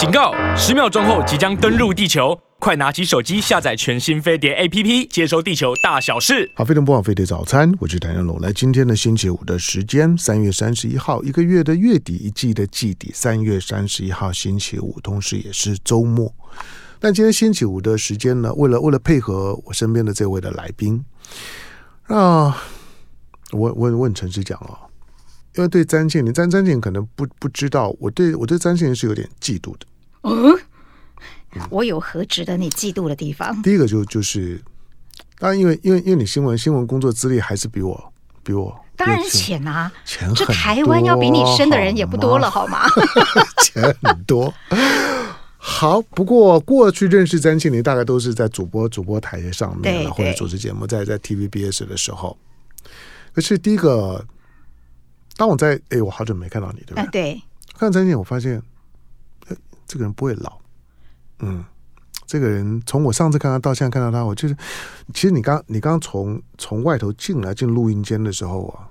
警告！十秒钟后即将登陆地球，快拿起手机下载全新飞碟 APP，接收地球大小事。好，飞碟播报飞碟早餐，我是谭正龙。来，今天的星期五的时间，三月三十一号，一个月的月底，一季的季底，三月三十一号星期五，同时也是周末。但今天星期五的时间呢，为了为了配合我身边的这位的来宾，啊，我我我很诚实讲啊、哦。因为对詹庆林，詹詹庆可能不不知道，我对我对詹庆林是有点嫉妒的。嗯，我有何值得你嫉妒的地方？第一个就就是，当然因为因为因为你新闻新闻工作资历还是比我比我当然浅啊，钱，这台湾要比你深的人也不多了，好吗？钱很多。好，不过过去认识詹庆林大概都是在主播主播台上面，或者主持节目，在在 TVBS 的时候。可是第一个。当我在哎，我好久没看到你，对吧对？啊、对，看詹庆，我发现，哎，这个人不会老。嗯，这个人从我上次看他到现在看到他，我就是，其实你刚你刚从从外头进来进录音间的时候啊，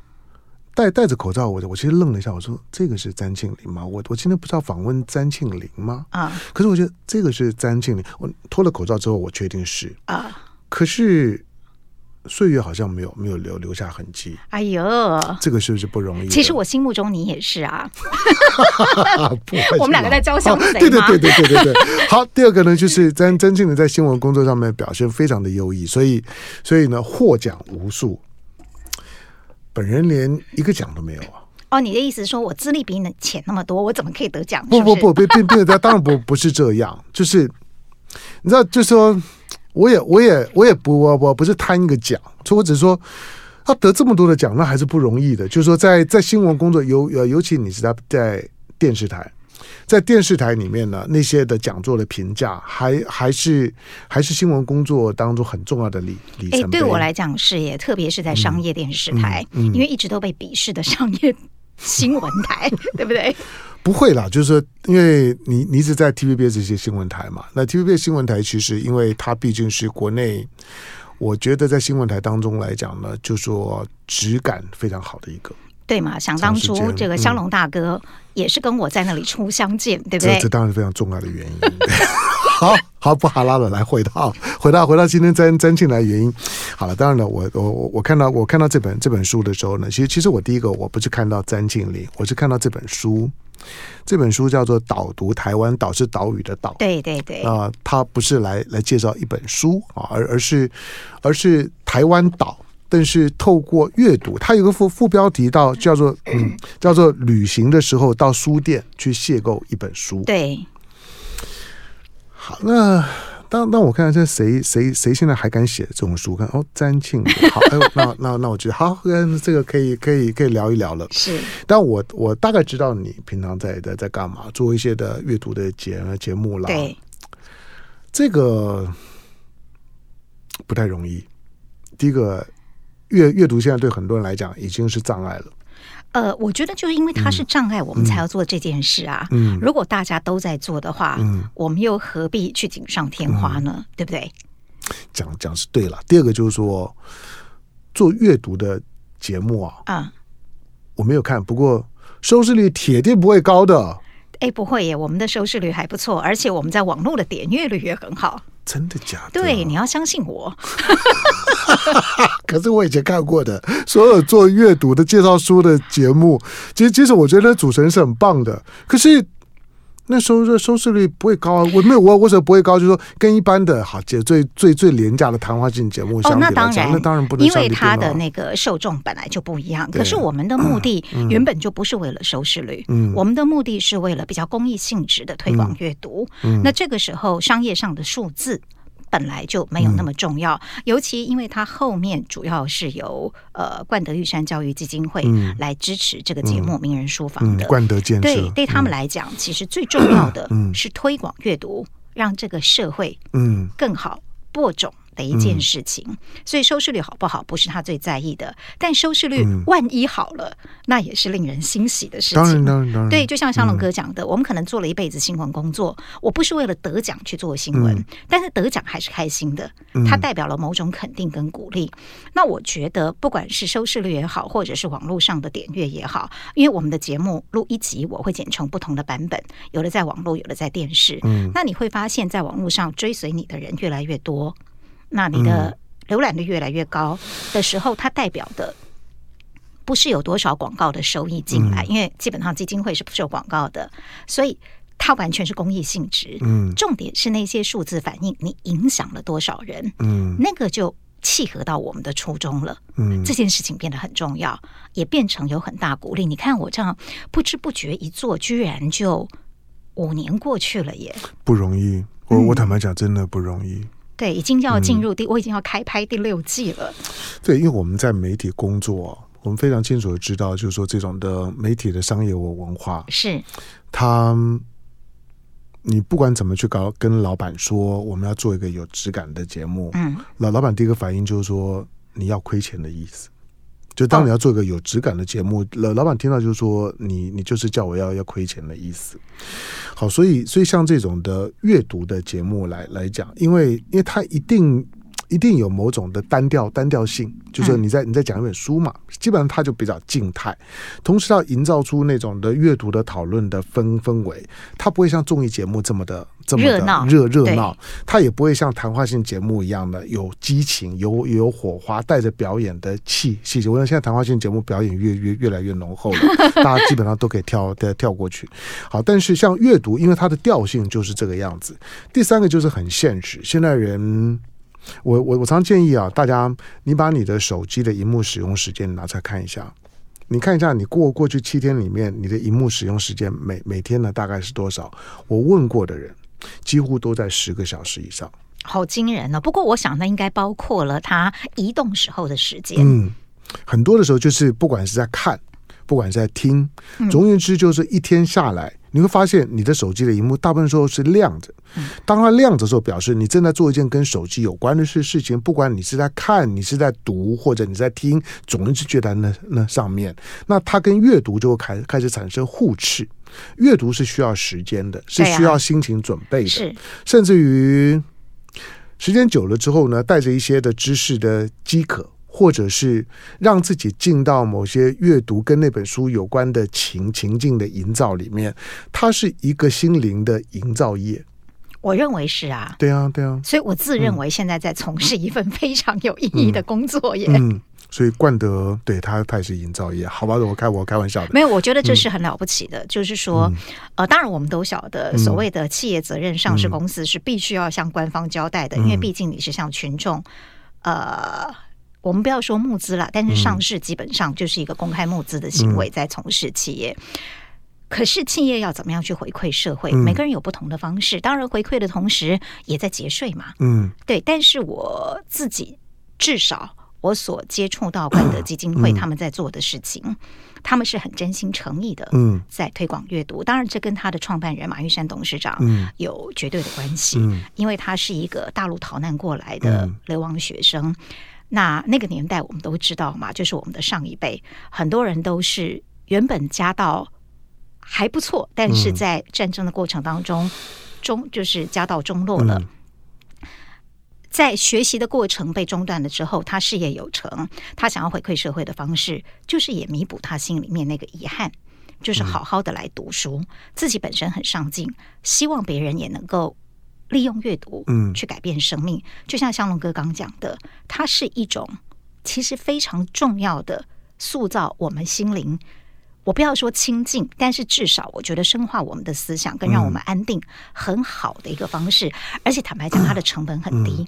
戴戴着口罩，我我其实愣了一下，我说这个是詹庆林吗？我我今天不是要访问詹庆林吗？啊，可是我觉得这个是詹庆林。我脱了口罩之后，我确定是啊，可是。岁月好像没有没有留留下痕迹。哎呦，这个是不是不容易？其实我心目中你也是啊。我们两个在交相贼。对对对对对对对。好，第二个呢，就是詹詹庆林在新闻工作上面表现非常的优异，所以所以呢获奖无数。本人连一个奖都没有啊。哦，你的意思是说我资历比你浅那么多，我怎么可以得奖？不不不，并并并当然不不是这样，就是你知道，就是说。我也，我也，我也不，我我不是贪一个奖，所以我只是说，他得这么多的奖，那还是不容易的。就是说在，在在新闻工作，尤呃，尤其你是在在电视台，在电视台里面呢，那些的讲座的评价，还还是还是新闻工作当中很重要的理理程碑。对我来讲是也，特别是在商业电视台，嗯嗯嗯、因为一直都被鄙视的商业 新闻台，对不对？不会啦，就是说，因为你你一直在 TVB 这些新闻台嘛，那 TVB 新闻台其实，因为它毕竟是国内，我觉得在新闻台当中来讲呢，就说质感非常好的一个。对嘛？想当初这个香龙大哥也是跟我在那里初相见，嗯、对不对？这这当然是非常重要的原因。好好不哈拉了，来回到回到回到今天詹詹庆来原因。好了，当然了，我我我看到我看到这本这本书的时候呢，其实其实我第一个我不是看到詹庆林，我是看到这本书。这本书叫做《导读台湾》，岛是岛屿的岛。对对对。啊、呃，它不是来来介绍一本书啊，而而是而是台湾岛。但是透过阅读，它有个副副标题到叫做嗯，叫做旅行的时候到书店去邂逅一本书。对。好，那。当当我看看这谁谁谁现在还敢写这种书？看哦，詹庆林，好，哎，那那那我觉得好，跟这个可以可以可以聊一聊了。是，但我我大概知道你平常在在在干嘛，做一些的阅读的节节目啦。对，这个不太容易。第一个，阅阅读现在对很多人来讲已经是障碍了。呃，我觉得就是因为它是障碍，我们才要做这件事啊。嗯，嗯，如果大家都在做的话，嗯，我们又何必去锦上添花呢？嗯，对不对？讲讲是对了。第二个就是说，做阅读的节目啊，啊，我没有看，不过收视率铁定不会高的。哎，不会耶，我们的收视率还不错，而且我们在网络的点阅率也很好。真的假的？对，你要相信我。可是我以前看过的所有做阅读的介绍书的节目，其实其实我觉得主持人是很棒的。可是。那收视收视率不会高啊，我没有我为什么不会高？就是说跟一般的好节最最最廉价的谈话性节目相比来讲，哦，那当然，那当然不能，因为它的那个受众本来就不一样。可是我们的目的原本就不是为了收视率，嗯，我们的目的是为了比较公益性质的推广阅读。嗯，那这个时候商业上的数字。本来就没有那么重要，嗯、尤其因为它后面主要是由呃冠德玉山教育基金会来支持这个节目《名人书房》的、嗯嗯、冠德建设。对，对他们来讲，嗯、其实最重要的是推广阅读，嗯、让这个社会嗯。更好播种。的一件事情。嗯、所以收视率好不好不是他最在意的，但收视率万一好了，嗯、那也是令人欣喜的事情。当然，当然，当然。对，就像香龙哥讲的，嗯、我们可能做了一辈子新闻工作，我不是为了得奖去做新闻，嗯、但是得奖还是开心的，它代表了某种肯定跟鼓励。嗯、那我觉得，不管是收视率也好，或者是网络上的点阅也好，因为我们的节目录一集，我会剪成不同的版本，有的在网络，有的在电视。嗯，那你会发现在网络上追随你的人越来越多，那你的浏览率越来越高的时候，它代表的不是有多少广告的收益进来，嗯、因为基本上基金会是不收广告的，所以它完全是公益性质。嗯，重点是那些数字反映你影响了多少人。嗯，那个就。契合到我们的初衷了，嗯，这件事情变得很重要，也变成有很大鼓励。你看我这样不知不觉一做，居然就五年过去了耶，不容易。我我坦白讲，真的不容易。嗯、对，已经要进入第，嗯、我已经要开拍第六季了。对，因为我们在媒体工作，我们非常清楚的知道，就是说这种的媒体的商业文化是它。你不管怎么去搞，跟老板说我们要做一个有质感的节目，嗯，老老板第一个反应就是说你要亏钱的意思。就当你要做一个有质感的节目，老、哦、老板听到就是说你你就是叫我要要亏钱的意思。好，所以所以像这种的阅读的节目来来讲，因为因为它一定。一定有某种的单调单调性，就是你在你在讲一本书嘛，基本上它就比较静态，同时要营造出那种的阅读的讨论的氛氛围，它不会像综艺节目这么的这么的热热热闹，它也不会像谈话性节目一样的有激情有有火花，带着表演的气气息。我想现在谈话性节目表演越越越来越浓厚了，大家基本上都可以跳跳跳过去。好，但是像阅读，因为它的调性就是这个样子。第三个就是很现实，现在人。我我我常建议啊，大家你把你的手机的荧幕使用时间拿出来看一下，你看一下你过过去七天里面你的荧幕使用时间每每天呢大概是多少？我问过的人几乎都在十个小时以上，好惊人呢、哦。不过我想那应该包括了他移动时候的时间，嗯，很多的时候就是不管是在看，不管是在听，总而言之就是一天下来。你会发现，你的手机的荧幕大部分时候是亮着。当它亮着的时候，表示你正在做一件跟手机有关的事事情。不管你是在看，你是在读，或者你在听，总是觉得那那上面，那它跟阅读就会开开始产生互斥。阅读是需要时间的，是需要心情准备的，是甚至于时间久了之后呢，带着一些的知识的饥渴。或者是让自己进到某些阅读跟那本书有关的情情境的营造里面，它是一个心灵的营造业。我认为是啊，对啊，对啊。所以我自认为现在在从事一份非常有意义的工作耶。嗯，嗯，所以冠德对他，他也是营造业。好吧，我开我开玩笑的。没有，我觉得这是很了不起的。嗯、就是说，呃，当然我们都晓得，所谓的企业责任上市公司是必须要向官方交代的，嗯、因为毕竟你是向群众，呃。我们不要说募资了，但是上市基本上就是一个公开募资的行为，在从事企业。嗯、可是企业要怎么样去回馈社会？嗯、每个人有不同的方式。当然，回馈的同时也在节税嘛。嗯，对。但是我自己至少我所接触到冠德基金会他们在做的事情，嗯、他们是很真心诚意的。嗯，在推广阅读。当然，这跟他的创办人马玉山董事长有绝对的关系，嗯、因为他是一个大陆逃难过来的流亡学生。那那个年代我们都知道嘛，就是我们的上一辈，很多人都是原本家道还不错，但是在战争的过程当中，中就是家道中落了，在学习的过程被中断了之后，他事业有成，他想要回馈社会的方式，就是也弥补他心里面那个遗憾，就是好好的来读书，自己本身很上进，希望别人也能够。利用阅读，嗯，去改变生命，嗯、就像香龙哥刚讲的，它是一种其实非常重要的塑造我们心灵。我不要说清净，但是至少我觉得深化我们的思想，跟让我们安定很好的一个方式。嗯、而且坦白讲，它的成本很低。嗯、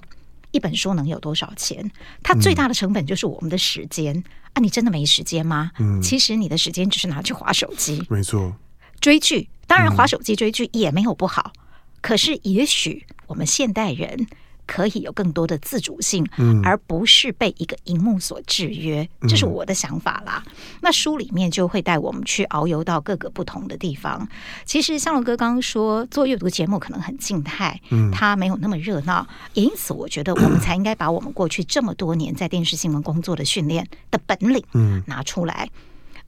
一本书能有多少钱？它最大的成本就是我们的时间、嗯、啊！你真的没时间吗？嗯，其实你的时间只是拿去划手机，没错。追剧，当然划手机追剧也没有不好。可是，也许我们现代人可以有更多的自主性，嗯，而不是被一个荧幕所制约，这是我的想法啦。嗯、那书里面就会带我们去遨游到各个不同的地方。其实向龙哥刚刚说做阅读节目可能很静态，嗯，它没有那么热闹，也因此我觉得我们才应该把我们过去这么多年在电视新闻工作的训练的本领，嗯，拿出来。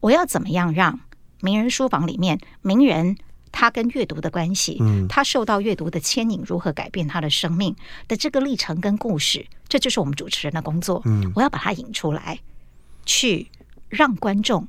我要怎么样让名人书房里面名人？他跟阅读的关系，嗯，他受到阅读的牵引，如何改变他的生命的这个历程跟故事，这就是我们主持人的工作。嗯，我要把它引出来，去让观众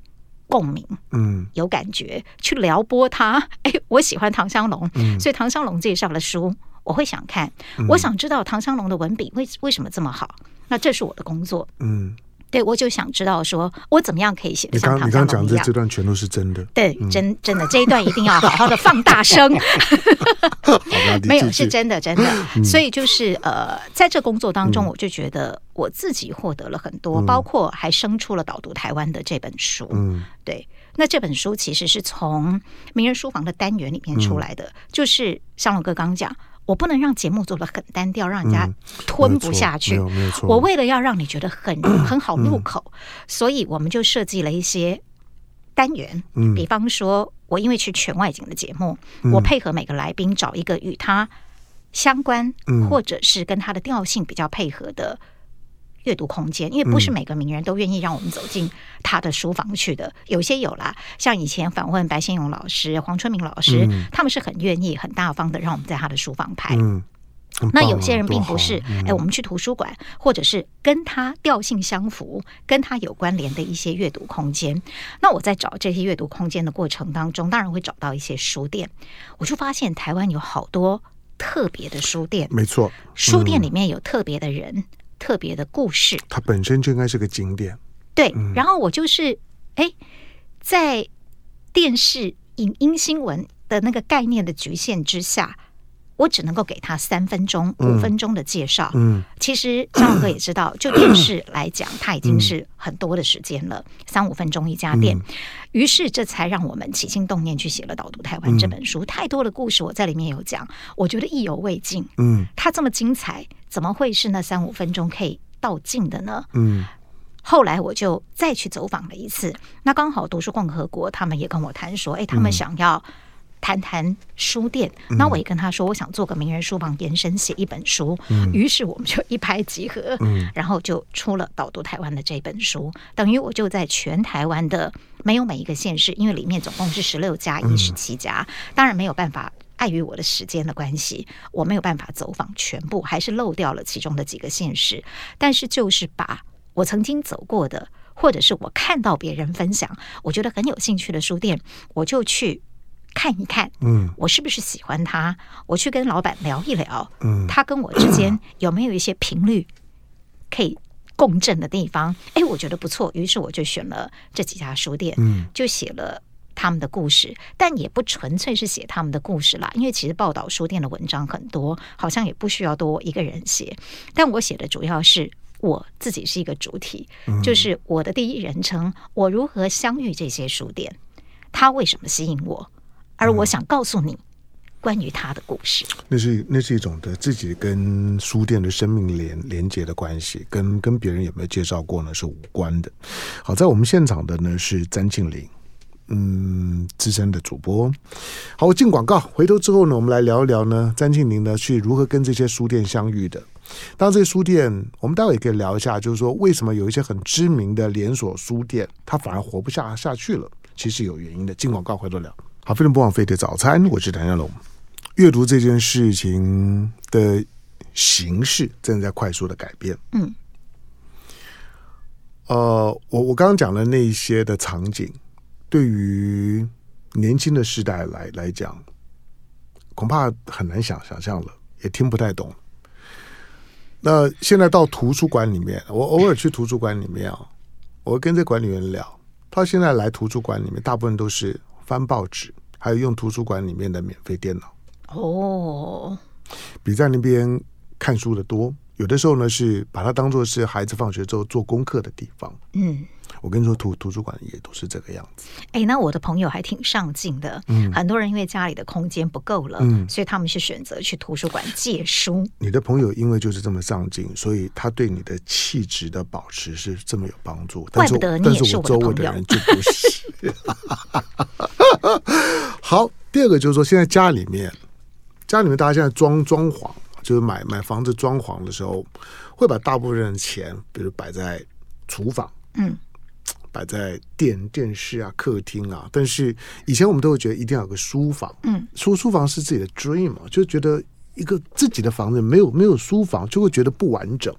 共鸣，嗯，有感觉，去撩拨他。哎，我喜欢唐香龙，嗯，所以唐香龙介绍的书我会想看，我想知道唐香龙的文笔为为什么这么好，那这是我的工作，嗯。对，我就想知道说，我怎么样可以写得像唐湘龙一样？你刚刚讲的这段全都是真的。对，嗯、真真的这一段一定要好好的放大声。没有，是真的，真的。嗯、所以就是呃，在这工作当中，我就觉得我自己获得了很多，嗯、包括还生出了导读台湾的这本书。嗯，对。那这本书其实是从名人书房的单元里面出来的，嗯、就是像龙哥刚讲。我不能让节目做的很单调，让人家吞不下去。嗯、我为了要让你觉得很 很好入口，嗯、所以我们就设计了一些单元。嗯、比方说，我因为去全外景的节目，嗯、我配合每个来宾找一个与他相关，嗯、或者是跟他的调性比较配合的。阅读空间，因为不是每个名人都愿意让我们走进他的书房去的，有些有啦，像以前访问白先勇老师、黄春明老师，嗯、他们是很愿意、很大方的让我们在他的书房拍。嗯啊、那有些人并不是，嗯、哎，我们去图书馆，或者是跟他调性相符、跟他有关联的一些阅读空间。那我在找这些阅读空间的过程当中，当然会找到一些书店，我就发现台湾有好多特别的书店，没错，书店里面有特别的人。嗯特别的故事，它本身就应该是个景点。对，嗯、然后我就是哎，在电视影音新闻的那个概念的局限之下，我只能够给他三分钟、五分钟的介绍。嗯，其实湘龙哥也知道，就电视来讲，他已经是很多的时间了，三五分钟一家店。于是这才让我们起心动念去写了《导读台湾》这本书。太多的故事我在里面有讲，我觉得意犹未尽。嗯，它这么精彩。怎么会是那三五分钟可以道尽的呢？嗯，后来我就再去走访了一次，那刚好读书共和国他们也跟我谈说，哎，他们想要谈谈书店，嗯、那我也跟他说，我想做个名人书房延伸写一本书，嗯、于是我们就一拍即合，嗯、然后就出了导读台湾的这本书，等于我就在全台湾的没有每一个县市，因为里面总共是十六家一十七家，当然没有办法。碍于我的时间的关系，我没有办法走访全部，还是漏掉了其中的几个县市。但是，就是把我曾经走过的，或者是我看到别人分享，我觉得很有兴趣的书店，我就去看一看。嗯，我是不是喜欢他？我去跟老板聊一聊。嗯，他跟我之间有没有一些频率可以共振的地方？哎，我觉得不错，于是我就选了这几家书店。嗯，就写了。他们的故事，但也不纯粹是写他们的故事啦，因为其实报道书店的文章很多，好像也不需要多我一个人写。但我写的主要是我自己是一个主体，嗯、就是我的第一人称，我如何相遇这些书店，他为什么吸引我，而我想告诉你关于他的故事。嗯、那是那是一种的自己跟书店的生命连连接的关系，跟跟别人有没有介绍过呢是无关的。好，在我们现场的呢是詹庆林。嗯，资深的主播。好，我进广告，回头之后呢，我们来聊一聊呢，詹庆林呢去如何跟这些书店相遇的。当然，这些书店，我们待会也可以聊一下，就是说为什么有一些很知名的连锁书店，它反而活不下下去了？其实有原因的。进广告，回头聊。好，非常不枉费的早餐，我是谭湘龙。阅读这件事情的形式正在快速的改变。嗯。呃，我我刚刚讲的那一些的场景。对于年轻的时代来来讲，恐怕很难想想象了，也听不太懂。那现在到图书馆里面，我偶尔去图书馆里面啊，我跟这管理员聊，他现在来图书馆里面，大部分都是翻报纸，还有用图书馆里面的免费电脑。哦，比在那边看书的多。有的时候呢，是把它当做是孩子放学之后做功课的地方。嗯，我跟你说，图图书馆也都是这个样子。哎，那我的朋友还挺上进的。嗯，很多人因为家里的空间不够了，嗯，所以他们是选择去图书馆借书。你的朋友因为就是这么上进，所以他对你的气质的保持是这么有帮助。怪不得你也是我的朋友。但是我周围的人就不是。好，第二个就是说，现在家里面，家里面大家现在装装潢，就是买买房子装潢的时候，会把大部分的钱，比如摆在厨房，嗯。摆在电电视啊、客厅啊，但是以前我们都会觉得一定要有个书房，嗯，书书房是自己的 dream 嘛，就觉得一个自己的房子没有没有书房就会觉得不完整。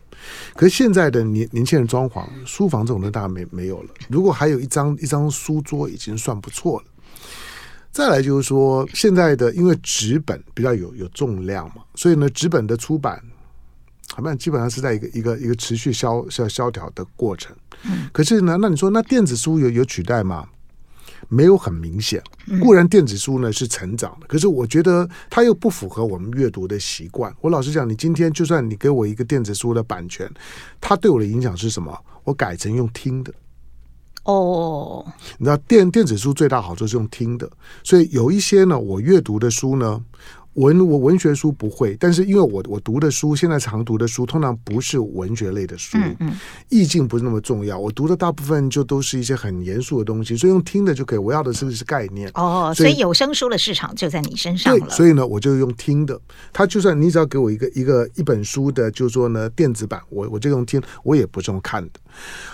可是现在的年年轻人装潢，书房这种东西当然没没有了。如果还有一张一张书桌，已经算不错了。再来就是说，现在的因为纸本比较有有重量嘛，所以呢，纸本的出版。好像基本上是在一个一个一个持续萧萧萧条的过程。嗯，可是呢，那你说那电子书有有取代吗？没有很明显。固然电子书呢是成长的，可是我觉得它又不符合我们阅读的习惯。我老实讲，你今天就算你给我一个电子书的版权，它对我的影响是什么？我改成用听的。哦，你知道电电子书最大好处是用听的，所以有一些呢，我阅读的书呢。文我文学书不会，但是因为我我读的书现在常读的书通常不是文学类的书，嗯，嗯，意境不是那么重要。我读的大部分就都是一些很严肃的东西，所以用听的就可以。我要的是是概念哦，所以，有声书的市场就在你身上了。所以呢，我就用听的。他就算你只要给我一个一个一本书的，就是说呢电子版，我我就用听，我也不是用看的。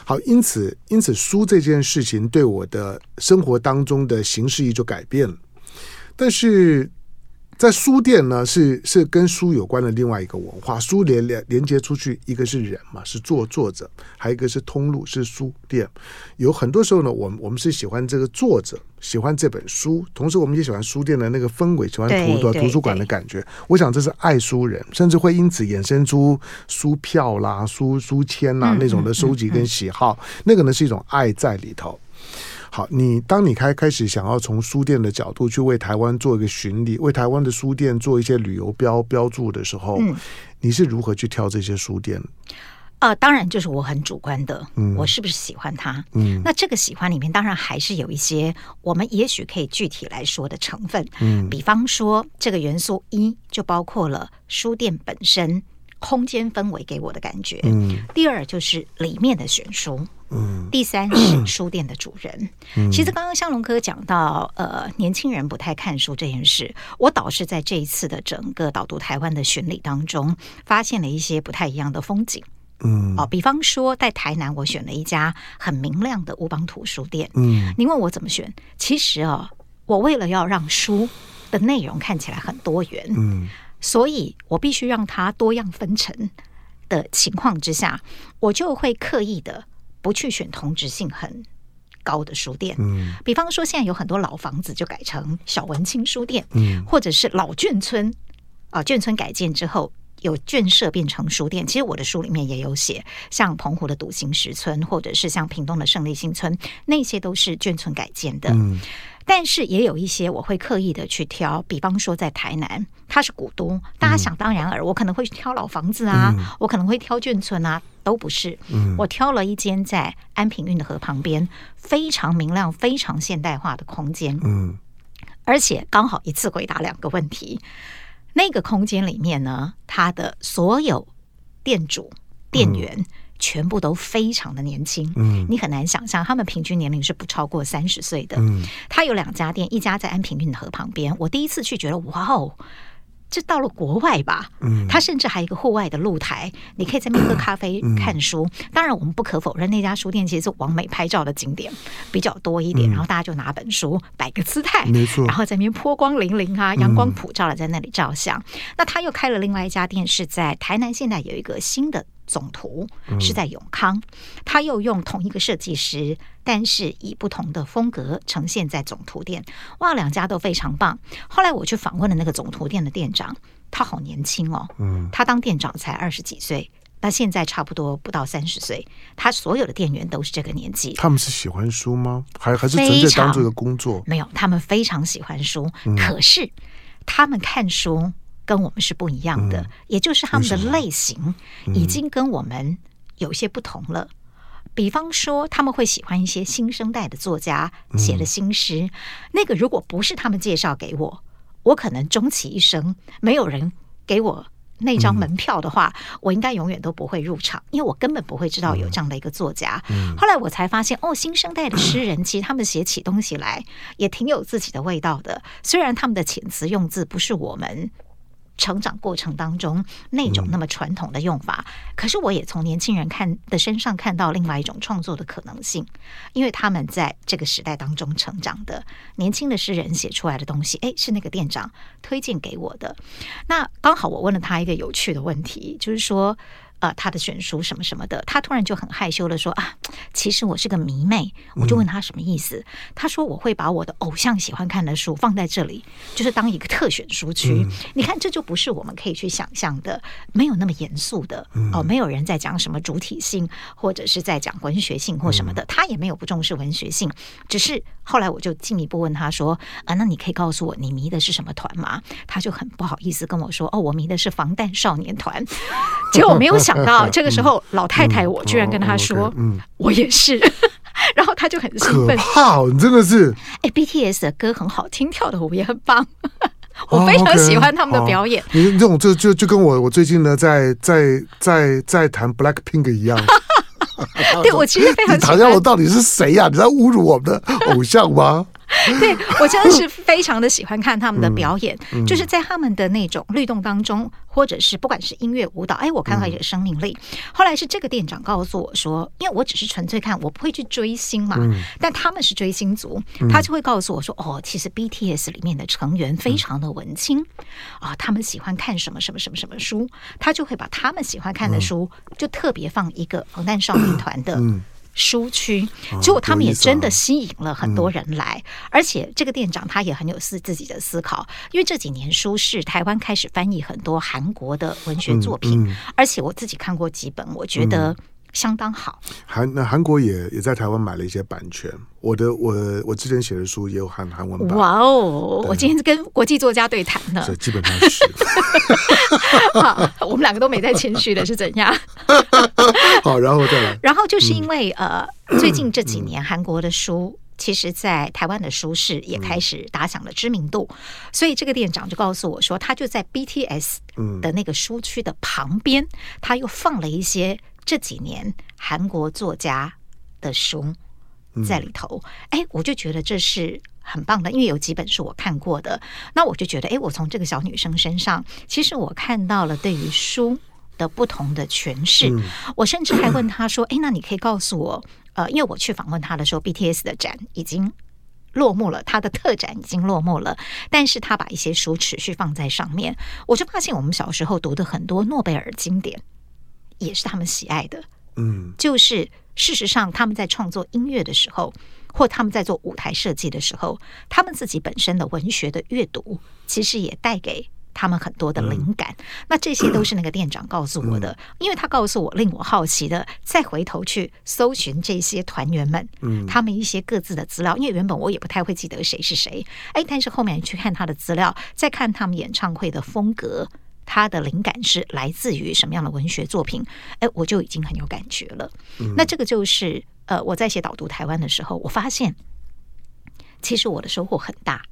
好，因此因此书这件事情对我的生活当中的形式意义就改变了，但是。在书店呢，是是跟书有关的另外一个文化，书连连连接出去，一个是人嘛，是作作者，还有一个是通路，是书店。有很多时候呢，我们我们是喜欢这个作者，喜欢这本书，同时我们也喜欢书店的那个氛围，喜欢图图图书馆的感觉。我想这是爱书人，甚至会因此衍生出书票啦、书书签啦那种的收集跟喜好，嗯嗯嗯、那个呢是一种爱在里头。好，你当你开开始想要从书店的角度去为台湾做一个巡礼，为台湾的书店做一些旅游标标注的时候，嗯，你是如何去挑这些书店？啊、呃，当然就是我很主观的，嗯，我是不是喜欢它？嗯，那这个喜欢里面当然还是有一些我们也许可以具体来说的成分，嗯，比方说这个元素一就包括了书店本身空间氛围给我的感觉，嗯，第二就是里面的选书。嗯，第三是书店的主人。嗯、其实刚刚香龙哥讲到，呃，年轻人不太看书这件事，我倒是在这一次的整个导读台湾的巡礼当中，发现了一些不太一样的风景。嗯，哦，比方说在台南，我选了一家很明亮的乌邦图书店。嗯，您问我怎么选？其实啊、哦，我为了要让书的内容看起来很多元，嗯，所以我必须让它多样分层的情况之下，我就会刻意的。不去选同质性很高的书店，嗯，比方说现在有很多老房子就改成小文青书店，嗯，或者是老眷村啊，眷村改建之后有眷舍变成书店。其实我的书里面也有写，像澎湖的笃行石村，或者是像屏东的胜利新村，那些都是眷村改建的，嗯。但是也有一些我会刻意的去挑，比方说在台南，它是古都，大家想当然尔，我可能会挑老房子啊，嗯、我可能会挑眷村啊，都不是。嗯、我挑了一间在安平运河旁边，非常明亮、非常现代化的空间。嗯，而且刚好一次回答两个问题。那个空间里面呢，它的所有店主、店员。嗯全部都非常的年轻，嗯，你很难想象他们平均年龄是不超过三十岁的。嗯，他有两家店，一家在安平运河旁边。我第一次去觉得，哇哦，这到了国外吧？嗯，他甚至还有一个户外的露台，你可以在那边喝咖啡、嗯、看书。当然，我们不可否认那家书店其实是网美拍照的景点比较多一点。嗯、然后大家就拿本书摆个姿态，没错，然后在那边波光粼粼啊，阳光普照的在那里照相。嗯、那他又开了另外一家店，是在台南，现在有一个新的。总图是在永康，他又用同一个设计师，但是以不同的风格呈现在总图店。哇，两家都非常棒。后来我去访问了那个总图店的店长，他好年轻哦，嗯，他当店长才二十几岁，那现在差不多不到三十岁。他所有的店员都是这个年纪。他们是喜欢书吗？还还是纯粹当做一个工作？没有，他们非常喜欢书，嗯、可是他们看书。跟我们是不一样的，嗯、也就是他们的类型已经跟我们有些不同了。比方说他们会喜欢一些新生代的作家写的新诗，嗯、那个如果不是他们介绍给我，我可能终其一生没有人给我。那张门票的话，嗯、我应该永远都不会入场，因为我根本不会知道有这样的一个作家。嗯、后来我才发现，哦，新生代的诗人 其实他们写起东西来也挺有自己的味道的，虽然他们的遣词用字不是我们。成长过程当中那种那么传统的用法，嗯、可是我也从年轻人看的身上看到另外一种创作的可能性，因为他们在这个时代当中成长的年轻的诗人写出来的东西，哎，是那个店长推荐给我的。那刚好我问了他一个有趣的问题，就是说。呃，他的选书什么什么的，他突然就很害羞的说啊，其实我是个迷妹。我就问他什么意思，嗯、他说我会把我的偶像喜欢看的书放在这里，就是当一个特选书区。嗯、你看，这就不是我们可以去想象的，没有那么严肃的哦，没有人在讲什么主体性，或者是在讲文学性或什么的，他也没有不重视文学性，只是后来我就进一步问他说啊，那你可以告诉我你迷的是什么团吗？他就很不好意思跟我说哦，我迷的是防弹少年团。结果我没有想。想到这个时候，老太太我居然跟她说：“我也是。”然后他就很兴奋。好，你真的是。哎，BTS 的歌很好听，跳的舞也很棒，我非常喜欢他们的表演。你这种就就就跟我我最近呢在在在在谈 Blackpink 一样。对，我其实非常喜欢。唐我到底是谁呀？你在侮辱我们的偶像吗？对，我真的是非常的喜欢看他们的表演，嗯。嗯、就是在他们的那种律动当中，或者是不管是音乐舞蹈，哎，我看到一个生命力。嗯、后来是这个店长告诉我说，因为我只是纯粹看，我不会去追星嘛，嗯、但他们是追星族，他就会告诉我说，哦，其实 BTS 里面的成员非常的文青啊、哦，他们喜欢看什么什么什么什么书，他就会把他们喜欢看的书就特别放一个防弹少年团的。书区，结果他们也真的吸引了很多人来，而且这个店长他也很有思自己的思考，因为这几年书市台湾开始翻译很多韩国的文学作品，而且我自己看过几本，我觉得。相当好，韩那韩国也也在台湾买了一些版权。我的我我之前写的书也有韩韩文版。哇哦！我今天跟国际作家对谈呢，这基本上是。好，我们两个都没在谦虚的是怎样？好，然后再来。然后就是因为、嗯、呃，最近这几年韩国的书，其实在台湾的书市也开始打响了知名度，嗯、所以这个店长就告诉我说，他就在 BTS 的那个书区的旁边，嗯、他又放了一些。这几年韩国作家的书在里头，哎、嗯，我就觉得这是很棒的，因为有几本是我看过的。那我就觉得，哎，我从这个小女生身上，其实我看到了对于书的不同的诠释。嗯、我甚至还问她说：“哎，那你可以告诉我，呃，因为我去访问她的时候，BTS 的展已经落幕了，他的特展已经落幕了，但是他把一些书持续放在上面。我就发现，我们小时候读的很多诺贝尔经典。”也是他们喜爱的，嗯，就是事实上他们在创作音乐的时候，或他们在做舞台设计的时候，他们自己本身的文学的阅读，其实也带给他们很多的灵感。嗯、那这些都是那个店长告诉我的，嗯、因为他告诉我，令我好奇的，再回头去搜寻这些团员们，嗯，他们一些各自的资料，因为原本我也不太会记得谁是谁，哎，但是后面去看他的资料，再看他们演唱会的风格。他的灵感是来自于什么样的文学作品？哎，我就已经很有感觉了。嗯、那这个就是呃，我在写导读台湾的时候，我发现其实我的收获很大，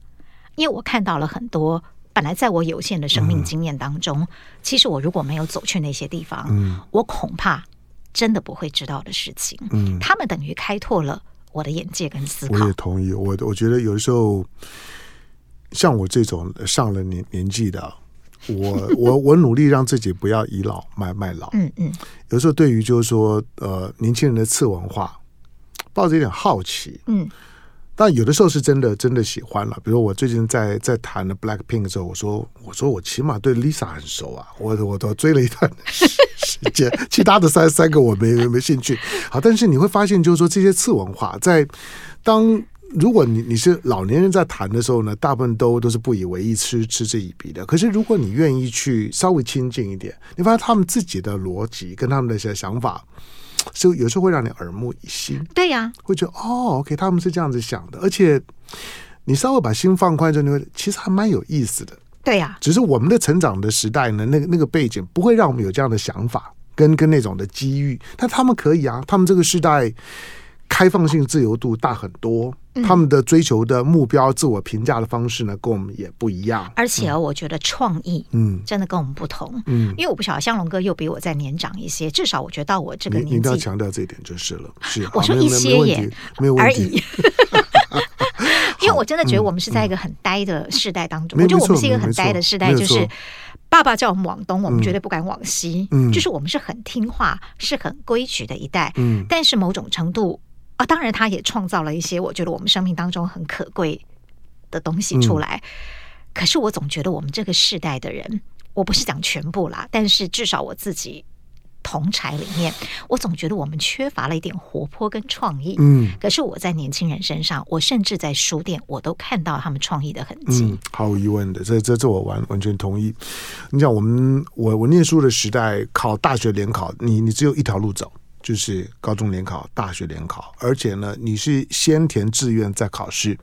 因为我看到了很多本来在我有限的生命经验当中，嗯、其实我如果没有走去那些地方，嗯、我恐怕真的不会知道的事情。嗯，他们等于开拓了我的眼界跟思考。我也同意，我我觉得有的时候像我这种上了年年纪的。我我 我努力让自己不要倚老卖卖老。嗯嗯，有时候对于就是说呃年轻人的次文化，抱着一点好奇。嗯，但有的时候是真的真的喜欢了。比如我最近在在谈了 Blackpink 的时候，我说我说我起码对 Lisa 很熟啊，我我都追了一段时间，其他的三三个我没没兴趣。好，但是你会发现就是说这些次文化在当。如果你你是老年人在谈的时候呢，大部分都都是不以为意、嗤嗤之以鼻的。可是如果你愿意去稍微亲近一点，你发现他们自己的逻辑跟他们的一些想法，就有时候会让你耳目一新。对呀、啊，会觉得哦，OK，他们是这样子想的。而且你稍微把心放宽之后，你会其实还蛮有意思的。对呀、啊，只是我们的成长的时代呢，那个那个背景不会让我们有这样的想法。跟跟那种的机遇，但他们可以啊，他们这个时代开放性、自由度大很多，嗯、他们的追求的目标、自我评价的方式呢，跟我们也不一样。而且我觉得创意，嗯，真的跟我们不同，嗯，因为我不晓得香龙哥又比我再年长一些，至少我觉得到我这个年纪，要强调这一点就是了。是，我说一些也没有问题。因为我真的觉得我们是在一个很呆的世代当中，我觉得我们是一个很呆的世代，就是。爸爸叫我们往东，我们绝对不敢往西。嗯，就是我们是很听话、是很规矩的一代。嗯，但是某种程度啊，当然他也创造了一些我觉得我们生命当中很可贵的东西出来。嗯，可是我总觉得我们这个世代的人，我不是讲全部啦，但是至少我自己。同柴里面，我总觉得我们缺乏了一点活泼跟创意。嗯，可是我在年轻人身上，我甚至在书店，我都看到他们创意的痕迹。嗯，毫无疑问的，这这这我完完全同意。你讲我们我我念书的时代，考大学联考，你你只有一条路走。就是高中联考、大学联考，而且呢，你是先填志愿再考试，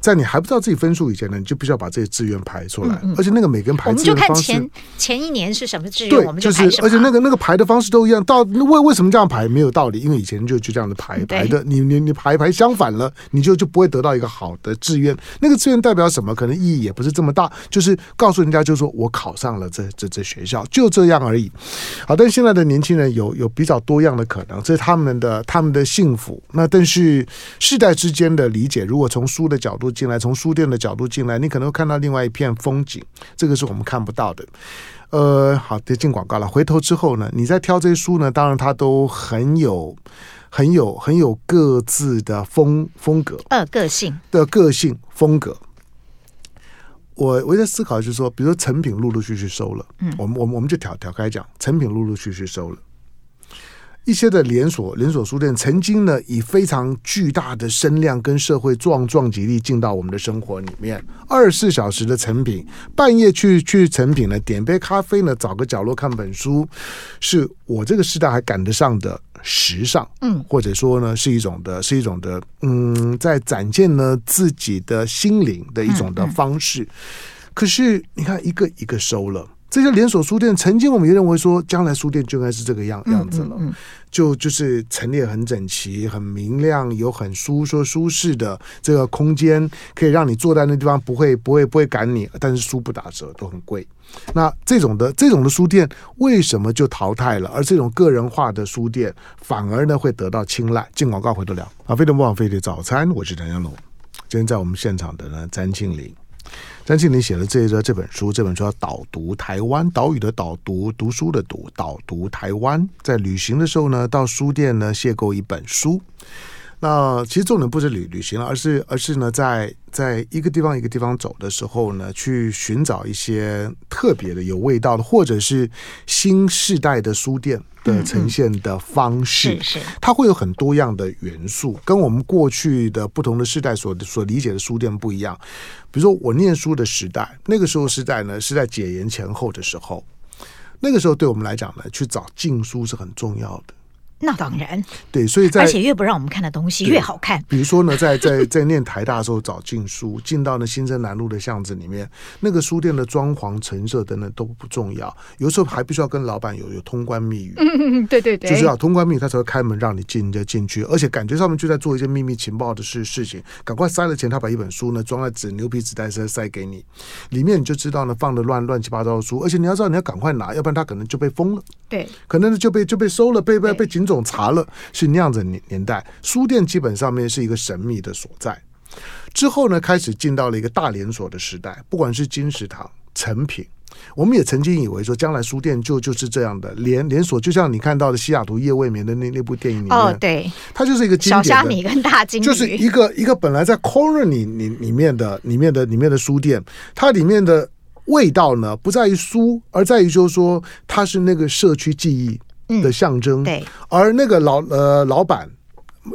在你还不知道自己分数以前呢，你就必须要把这些志愿排出来。嗯嗯，而且那个每个人排志愿的方式，前前一年是什么志愿，对，我们就，就是而且那个那个排的方式都一样。到为为什么这样排没有道理？因为以前就就这样的排排的，你你你排排相反了，你就就不会得到一个好的志愿。那个志愿代表什么？可能意义也不是这么大，就是告诉人家，就是说我考上了这这这学校，就这样而已。好，但现在的年轻人有有比较多样的可能，这是他们的他们的幸福。那但是世代之间的理解，如果从书的角度进来，从书店的角度进来，你可能会看到另外一片风景，这个是我们看不到的。呃，好，得进广告了。回头之后呢，你再挑这些书呢，当然它都很有、很有、很有各自的风风格，呃，个性的个性风格。我我在思考，就是说，比如说成品陆陆续续收了，嗯，我们我们我们就挑挑开讲，成品陆陆续续收了。一些的连锁连锁书店曾经呢，以非常巨大的声量跟社会撞撞击力进到我们的生活里面。二十四小时的成品，半夜去去成品呢，点杯咖啡呢，找个角落看本书，是我这个时代还赶得上的时尚，嗯，或者说呢，是一种的，是一种的，嗯，在展现呢自己的心灵的一种的方式。可是你看，一个一个收了。这些连锁书店，曾经我们也认为说，将来书店就应该是这个样样子了，嗯嗯嗯、就就是陈列很整齐、很明亮，有很舒说舒适的这个空间，可以让你坐在那地方不会不会不会赶你，但是书不打折，都很贵。那这种的这种的书店为什么就淘汰了？而这种个人化的书店反而呢会得到青睐？进广告回头聊啊！非常不枉费的早餐，我是陈江龙，今天在我们现场的呢，詹庆龄。张庆玲写了这一这本书，这本书叫《导读台湾》，岛屿的导读，读书的读，导读台湾。在旅行的时候呢，到书店呢邂逅一本书。那其实重点不是旅旅行了，而是而是呢，在在一个地方一个地方走的时候呢，去寻找一些特别的、有味道的，或者是新世代的书店的呈现的方式。嗯嗯，是是，它会有很多样的元素，跟我们过去的不同的世代所所理解的书店不一样。比如说我念书的时代，那个时候时代呢是在解严前后的时候，那个时候对我们来讲呢，去找禁书是很重要的。那当然，对，所以在而且越不让我们看的东西越好看。比如说呢，在在在念台大的时候找禁书，进到那新生南路的巷子里面，那个书店的装潢、陈设等等都不重要，有时候还必须要跟老板有有通关密语。嗯，对对对，就是要通关密语，他才会开门让你进就进去，而且感觉上面就在做一些秘密情报的事事情。赶快塞了钱，他把一本书呢装在纸牛皮纸袋塞塞给你，里面你就知道呢放的乱乱七八糟的书，而且你要知道你要赶快拿，要不然他可能就被封了。对，可能就被就被收了，被被被警总查了，是那样子年年代。书店基本上面是一个神秘的所在。之后呢，开始进到了一个大连锁的时代，不管是金石堂、成品，我们也曾经以为说，将来书店就就是这样的连连锁，就像你看到的西雅图夜未眠的那那部电影里面，哦，对，它就是一个经典小虾米跟大金鱼，就是一个一个本来在 corner 里里里面的里面的里面的书店，它里面的。味道呢，不在于书，而在于就是说，它是那个社区记忆的象征。嗯、对，而那个老呃老板。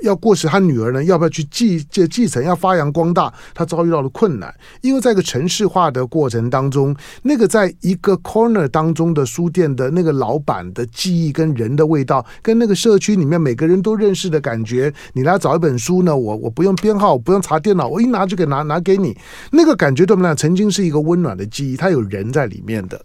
要过世，他女儿呢，要不要去继继继承？要发扬光大，他遭遇到了困难。因为在一个城市化的过程当中，那个在一个 corner 当中的书店的那个老板的记忆跟人的味道，跟那个社区里面每个人都认识的感觉，你来找一本书呢，我我不用编号，我不用查电脑，我一拿就给拿拿给你，那个感觉对我们俩曾经是一个温暖的记忆，它有人在里面的。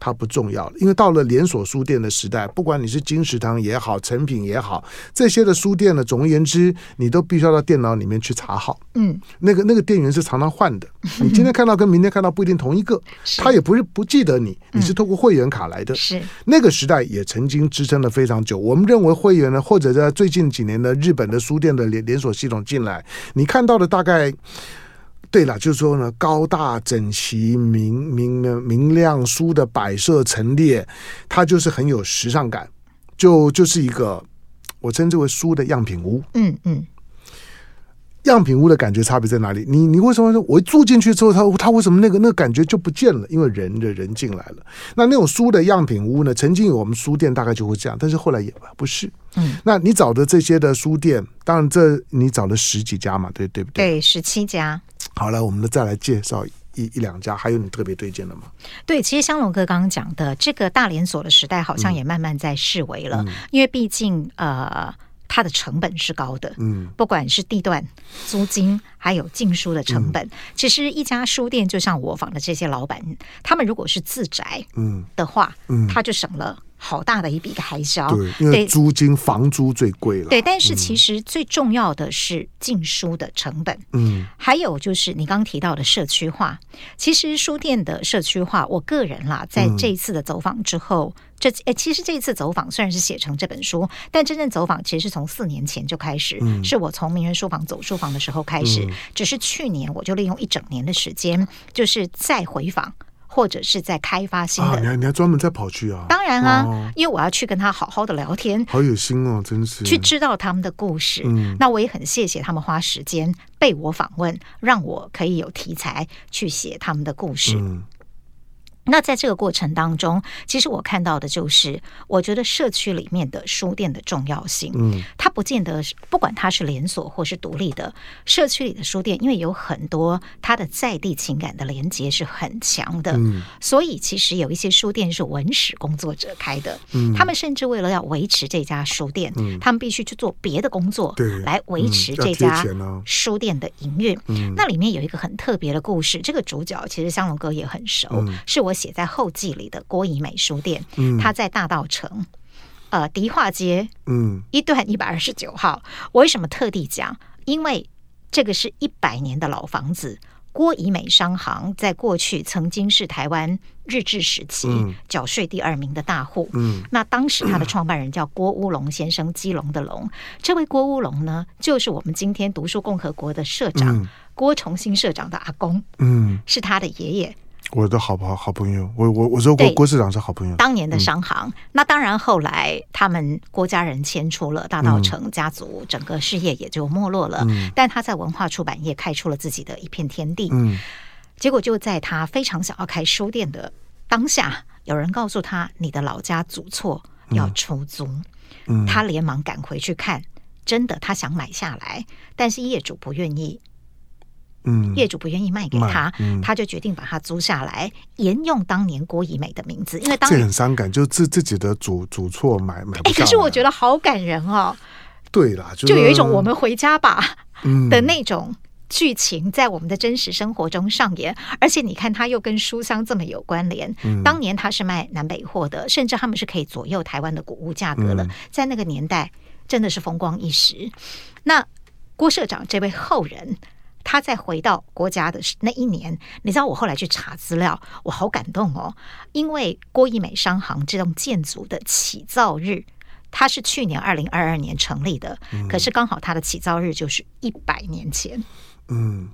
它不重要了，因为到了连锁书店的时代，不管你是金石堂也好，成品也好，这些的书店呢，总而言之，你都必须要到电脑里面去查号。嗯，那个那个店员是常常换的，你今天看到跟明天看到不一定同一个，他也不是不记得你，你是透过会员卡来的。是那个时代也曾经支撑了非常久。我们认为会员呢，或者在最近几年的日本的书店的连连锁系统进来，你看到的大概。对了，就是说呢，高大整齐、明明明亮书的摆设陈列，它就是很有时尚感，就就是一个我称之为书的样品屋。嗯嗯，样品屋的感觉差别在哪里？你你为什么说我一住进去之后，它它为什么那个那个感觉就不见了？因为人的人进来了。那那种书的样品屋呢？曾经有我们书店大概就会这样，但是后来也不是。嗯，那你找的这些的书店，当然这你找了十几家嘛，对对不对？对，十七家。好了，我们再来介绍一一两家，还有你特别推荐的吗？对，其实香龙哥刚刚讲的这个大连锁的时代，好像也慢慢在式微了，嗯、因为毕竟呃，它的成本是高的，嗯，不管是地段、租金，还有进书的成本，嗯、其实一家书店就像我访的这些老板，他们如果是自宅，嗯的话，嗯，他就省了。好大的一笔开销，对，因为租金房租最贵了。对，但是其实最重要的是进书的成本。嗯，还有就是你刚刚提到的社区化。其实书店的社区化，我个人啦，在这一次的走访之后，嗯、这诶，其实这一次走访虽然是写成这本书，但真正走访其实是从四年前就开始，嗯、是我从名人书房走书房的时候开始。嗯、只是去年我就利用一整年的时间，就是再回访。或者是在开发新的，啊、你还你还专门在跑去啊？当然啊，哦、因为我要去跟他好好的聊天，好有心哦，真是去知道他们的故事。嗯，那我也很谢谢他们花时间被我访问，让我可以有题材去写他们的故事。嗯。那在这个过程当中，其实我看到的就是，我觉得社区里面的书店的重要性。嗯，它不见得是不管它是连锁或是独立的社区里的书店，因为有很多它的在地情感的连接是很强的。嗯，所以其实有一些书店是文史工作者开的。嗯，他们甚至为了要维持这家书店，嗯，他们必须去做别的工作，对，来维持这家书店的营运。嗯，那里面有一个很特别的故事，这个主角其实香龙哥也很熟，是我。写在后记里的郭怡美书店，嗯，它在大道城，呃，迪化街，嗯，一段一百二十九号。我为什么特地讲？因为这个是一百年的老房子。郭怡美商行在过去曾经是台湾日治时期缴税第二名的大户，嗯，那当时他的创办人叫郭乌龙先生，基隆的龙。这位郭乌龙呢，就是我们今天读书共和国的社长，嗯，郭崇新社长的阿公，嗯，是他的爷爷。我的好朋好朋友，我我我说郭郭市长是好朋友。当年的商行，嗯、那当然后来他们郭家人迁出了大道城，家族整个事业也就没落了。嗯、但他在文化出版业开出了自己的一片天地。嗯，结果就在他非常想要开书店的当下，有人告诉他：“你的老家祖厝要出租。”嗯，他连忙赶回去看，真的他想买下来，但是业主不愿意。嗯，业主不愿意卖给他，嗯、他就决定把它租下来，沿用当年郭怡美的名字。因为当这很伤感，就自自己的主主错买买不下来。可是我觉得好感人哦。对啦，就，就有一种我们回家吧的那种剧情在我们的真实生活中上演。嗯、而且你看，他又跟书香这么有关联。嗯、当年他是卖南北货的，甚至他们是可以左右台湾的谷物价格的。嗯、在那个年代，真的是风光一时。那郭社长这位后人。他再回到郭家的那一年，你知道我后来去查资料，我好感动哦，因为郭义美商行这栋建筑的起造日，它是去年二零二二年成立的，嗯、可是刚好它的起造日就是一百年前，嗯，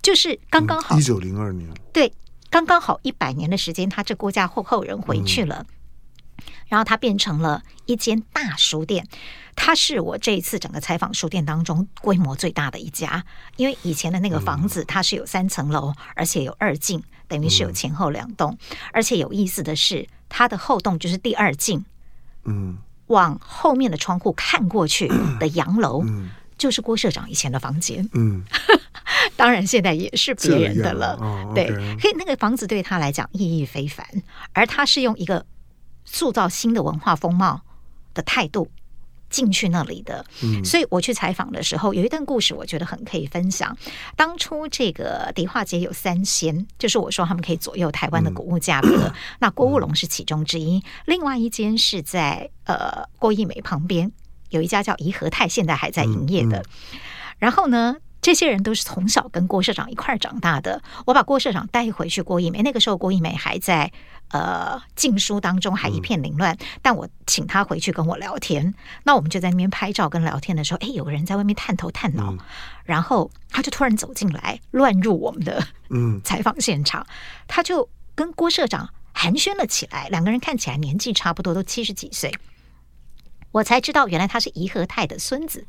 就是刚刚好一九零二年，对，刚刚好一百年的时间，他这郭家后后人回去了，嗯、然后它变成了一间大书店。它是我这一次整个采访书店当中规模最大的一家，因为以前的那个房子它是有三层楼，而且有二进，等于是有前后两栋。而且有意思的是，它的后栋就是第二进，嗯，往后面的窗户看过去的洋楼，就是郭社长以前的房间，嗯，当然现在也是别人的了，对，可以那个房子对他来讲意义非凡，而他是用一个塑造新的文化风貌的态度。进去那里的。嗯，所以我去采访的时候，有一段故事，我觉得很可以分享。当初这个迪化街有三仙，就是我说他们可以左右台湾的谷物价格。那郭务龙是其中之一，另外一间是在呃郭义美旁边有一家叫怡和泰，现在还在营业的。然后呢，这些人都是从小跟郭社长一块儿长大的。我把郭社长带回去郭义美，那个时候郭义美还在呃禁书当中，还一片凌乱。但我请他回去跟我聊天，那我们就在那边拍照跟聊天的时候，哎，有个人在外面探头探脑，然后他就突然走进来，乱入我们的嗯采访现场，他就跟郭社长寒暄了起来。两个人看起来年纪差不多，都七十几岁。我才知道，原来他是怡和泰的孙子，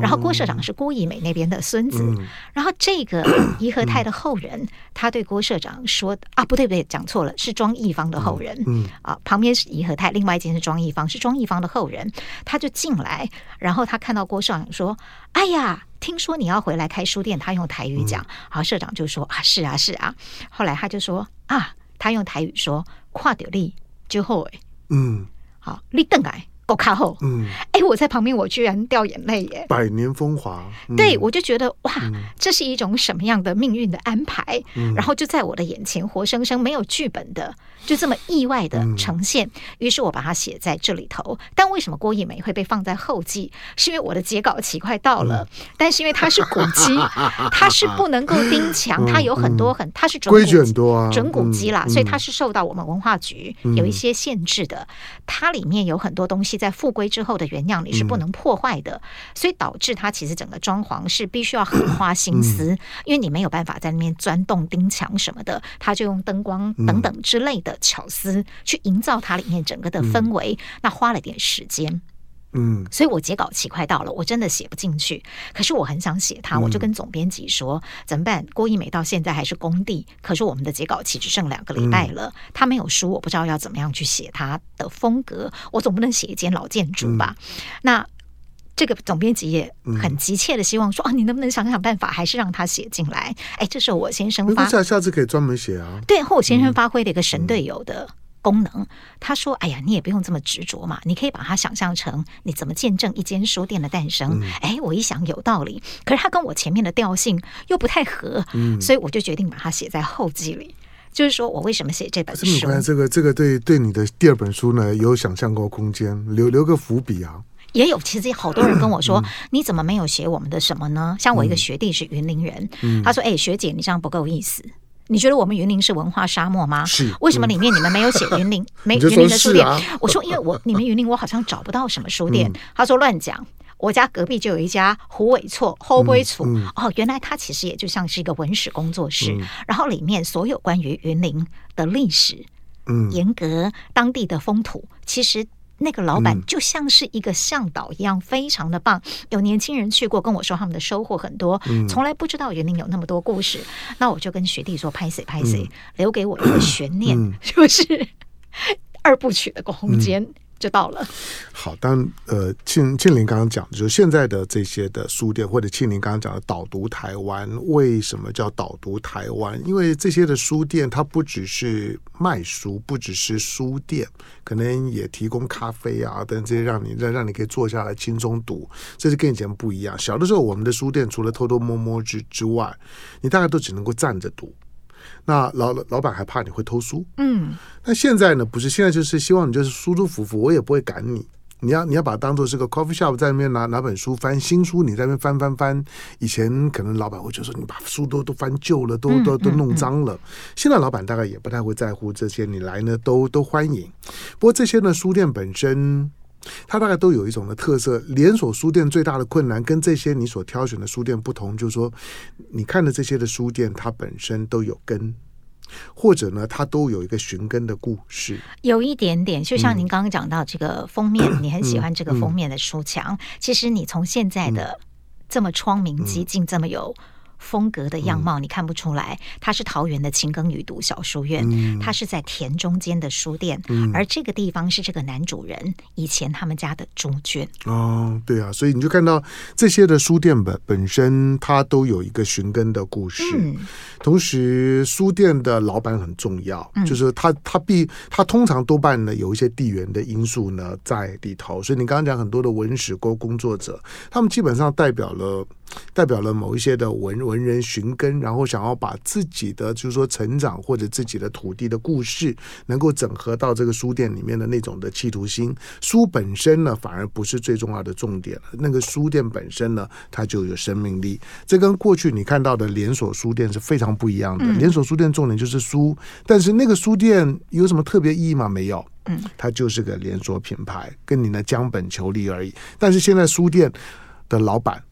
然后郭社长是郭义美那边的孙子，然后这个 怡和泰的后人，他对郭社长说：“啊，不对不对，讲错了，是庄义方的后人。”啊，旁边是怡和泰，另外一间是庄义方，是庄义方的后人。他就进来，然后他看到郭社长说：“哎呀，听说你要回来开书店。”他用台语讲，好，社长就说：“啊，是啊是啊。”后来他就说：“啊，他用台语说，跨掉力之后，哎，嗯，好，立等来。”够卡后，嗯，哎，我在旁边，我居然掉眼泪耶！百年风华，嗯、对我就觉得哇，这是一种什么样的命运的安排？嗯、然后就在我的眼前，活生生没有剧本的，就这么意外的呈现。嗯、于是我把它写在这里头。但为什么郭义梅会被放在后记？是因为我的截稿期快到了，嗯、但是因为它是古籍，它是不能够钉墙，它有很多很，它是准规矩很多啊，准古籍啦，嗯、所以它是受到我们文化局有一些限制的。它里面有很多东西。在复归之后的原样，你是不能破坏的，嗯、所以导致它其实整个装潢是必须要很花心思，嗯、因为你没有办法在那边钻洞钉墙什么的，他就用灯光等等之类的巧思去营造它里面整个的氛围，嗯、那花了点时间。嗯，所以我截稿期快到了，我真的写不进去。可是我很想写它，我就跟总编辑说、嗯、怎么办？郭义美到现在还是工地，可是我们的截稿期只剩两个礼拜了。嗯、他没有书，我不知道要怎么样去写他的风格。我总不能写一间老建筑吧？嗯、那这个总编辑也很急切的希望说啊，你能不能想想办法，还是让他写进来？哎，这时候我先生发，下下次可以专门写啊。对，和我先生发挥了一个神队友的。嗯功能，他说：“哎呀，你也不用这么执着嘛，你可以把它想象成你怎么见证一间书店的诞生。嗯”哎，我一想有道理，可是他跟我前面的调性又不太合，嗯，所以我就决定把它写在后记里。就是说我为什么写这本书？这个这个对对你的第二本书呢有想象过空间，留留个伏笔啊。也有，其实好多人跟我说，嗯、你怎么没有写我们的什么呢？像我一个学弟是云林人，嗯、他说：“哎，学姐，你这样不够意思。”你觉得我们云林是文化沙漠吗？是。为什么里面你们没有写云林？没云林的书店？我说，因为我你们云林，我好像找不到什么书店。他说乱讲，我家隔壁就有一家胡伟厝、后背厝。哦，原来它其实也就像是一个文史工作室，然后里面所有关于云林的历史、嗯，严格当地的风土，其实。那个老板就像是一个向导一样，非常的棒。有年轻人去过，跟我说他们的收获很多，从来不知道园林有那么多故事。那我就跟学弟说：“拍谁拍谁，留给我一个悬念，就是 二部曲的空间。”就到了。好，但呃庆庆林刚刚讲，就是现在的这些的书店，或者庆林刚刚讲的导读台湾，为什么叫导读台湾？因为这些的书店，它不只是卖书，不只是书店，可能也提供咖啡啊等这些，让你让让你可以坐下来轻松读，这是跟以前不一样。小的时候，我们的书店除了偷偷摸摸之之外，你大概都只能够站着读。那老老板还怕你会偷书，嗯，那现在呢？不是，现在就是希望你就是舒舒服服，我也不会赶你。你要你要把它当做是个 coffee shop，在那边拿拿本书翻新书，你在那边翻翻翻。以前可能老板会觉得说你把书都都翻旧了，都都都弄脏了。现在老板大概也不太会在乎这些，你来呢都都欢迎。不过这些呢，书店本身。它大概都有一种的特色，连锁书店最大的困难跟这些你所挑选的书店不同，就是说，你看的这些的书店，它本身都有根，或者呢，它都有一个寻根的故事。有一点点，就像您刚刚讲到这个封面，嗯、你很喜欢这个封面的书墙。嗯嗯、其实你从现在的这么窗明几净、嗯、这么有风格的样貌，你看不出来，它是桃园的勤耕雨读小书院，它是在田中间的书店，而这个地方是这个男主人以前他们家的猪圈。哦，对啊，所以你就看到这些的书店本本身，它都有一个寻根的故事。同时，书店的老板很重要，就是他他必他通常多半呢有一些地缘的因素呢在里头。所以你刚刚讲很多的文史工工作者，他们基本上代表了。代表了某一些的文文人寻根，然后想要把自己的就是说成长或者自己的土地的故事，能够整合到这个书店里面的那种的企图心。书本身呢，反而不是最重要的重点了。那个书店本身呢，它就有生命力。这跟过去你看到的连锁书店是非常不一样的。连锁书店重点就是书，但是那个书店有什么特别意义吗？没有。嗯，它就是个连锁品牌，跟你呢将本求利而已。但是现在书店的老板。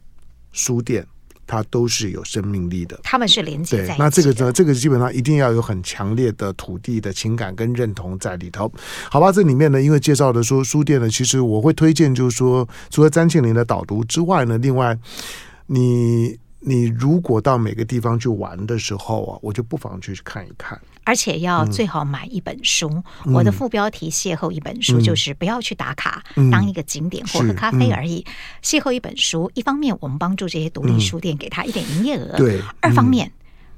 书店，它都是有生命力的，他们是连接在一起的。那这个呢，这个基本上一定要有很强烈的土地的情感跟认同在里头。好吧，这里面呢，因为介绍的说书店呢，其实我会推荐，就是说，除了张庆林的导读之外呢，另外你。你如果到每个地方去玩的时候啊，我就不妨去看一看，而且要最好买一本书。嗯、我的副标题“邂逅一本书”就是不要去打卡，嗯、当一个景点或喝咖啡而已。嗯、邂逅一本书，一方面我们帮助这些独立书店给他一点营业额，对；二方面。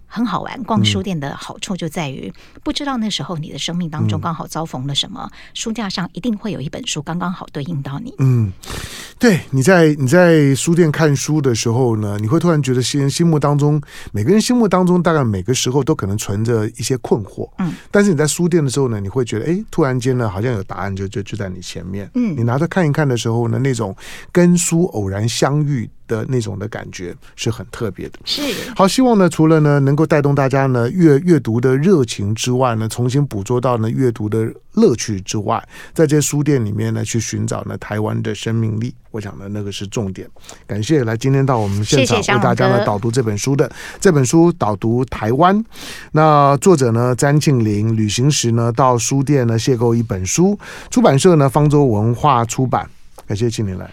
嗯很好玩，逛书店的好处就在于，不知道那时候你的生命当中刚好遭逢了什么，书架上一定会有一本书刚刚好对应到你。嗯，对，你在你在书店看书的时候呢，你会突然觉得心心目当中，每个人心目当中大概每个时候都可能存着一些困惑。嗯，但是你在书店的时候呢，你会觉得，哎，突然间呢，好像有答案就就就在你前面。嗯，你拿着看一看的时候呢，那种跟书偶然相遇的那种的感觉是很特别的。是好，希望呢，除了呢能够带动大家呢阅阅读的热情之外呢，重新捕捉到呢阅读的乐趣之外，在这些书店里面呢去寻找呢台湾的生命力，我想呢那个是重点。感谢来今天到我们现场为大家呢导读这本书的这本书导读台湾。那作者呢詹庆龄旅行时呢到书店呢邂逅一本书，出版社呢方舟文化出版。感谢庆龄来。